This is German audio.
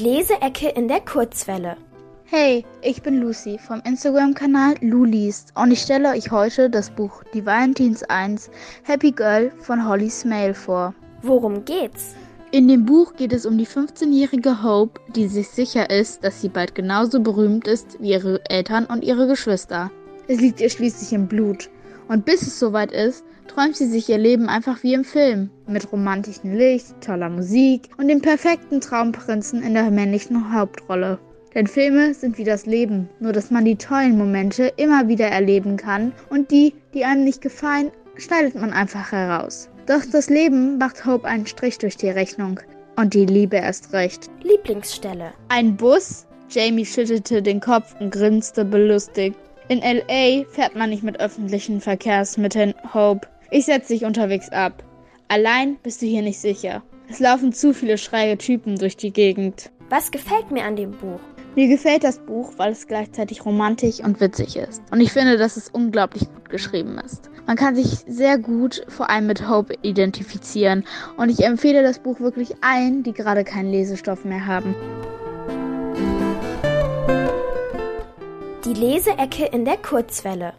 Leseecke in der Kurzwelle. Hey, ich bin Lucy vom Instagram-Kanal Luliest und ich stelle euch heute das Buch Die Valentins 1 Happy Girl von Holly Smale vor. Worum geht's? In dem Buch geht es um die 15-jährige Hope, die sich sicher ist, dass sie bald genauso berühmt ist wie ihre Eltern und ihre Geschwister. Es liegt ihr schließlich im Blut. Und bis es soweit ist, träumt sie sich ihr Leben einfach wie im Film, mit romantischem Licht, toller Musik und dem perfekten Traumprinzen in der männlichen Hauptrolle. Denn Filme sind wie das Leben, nur dass man die tollen Momente immer wieder erleben kann und die, die einem nicht gefallen, schneidet man einfach heraus. Doch das Leben macht Hope einen Strich durch die Rechnung. Und die Liebe erst recht. Lieblingsstelle. Ein Bus? Jamie schüttelte den Kopf und grinste belustigt. In LA fährt man nicht mit öffentlichen Verkehrsmitteln, Hope. Ich setze dich unterwegs ab. Allein bist du hier nicht sicher. Es laufen zu viele schräge Typen durch die Gegend. Was gefällt mir an dem Buch? Mir gefällt das Buch, weil es gleichzeitig romantisch und witzig ist. Und ich finde, dass es unglaublich gut geschrieben ist. Man kann sich sehr gut vor allem mit Hope identifizieren. Und ich empfehle das Buch wirklich allen, die gerade keinen Lesestoff mehr haben. Die Leseecke in der Kurzwelle.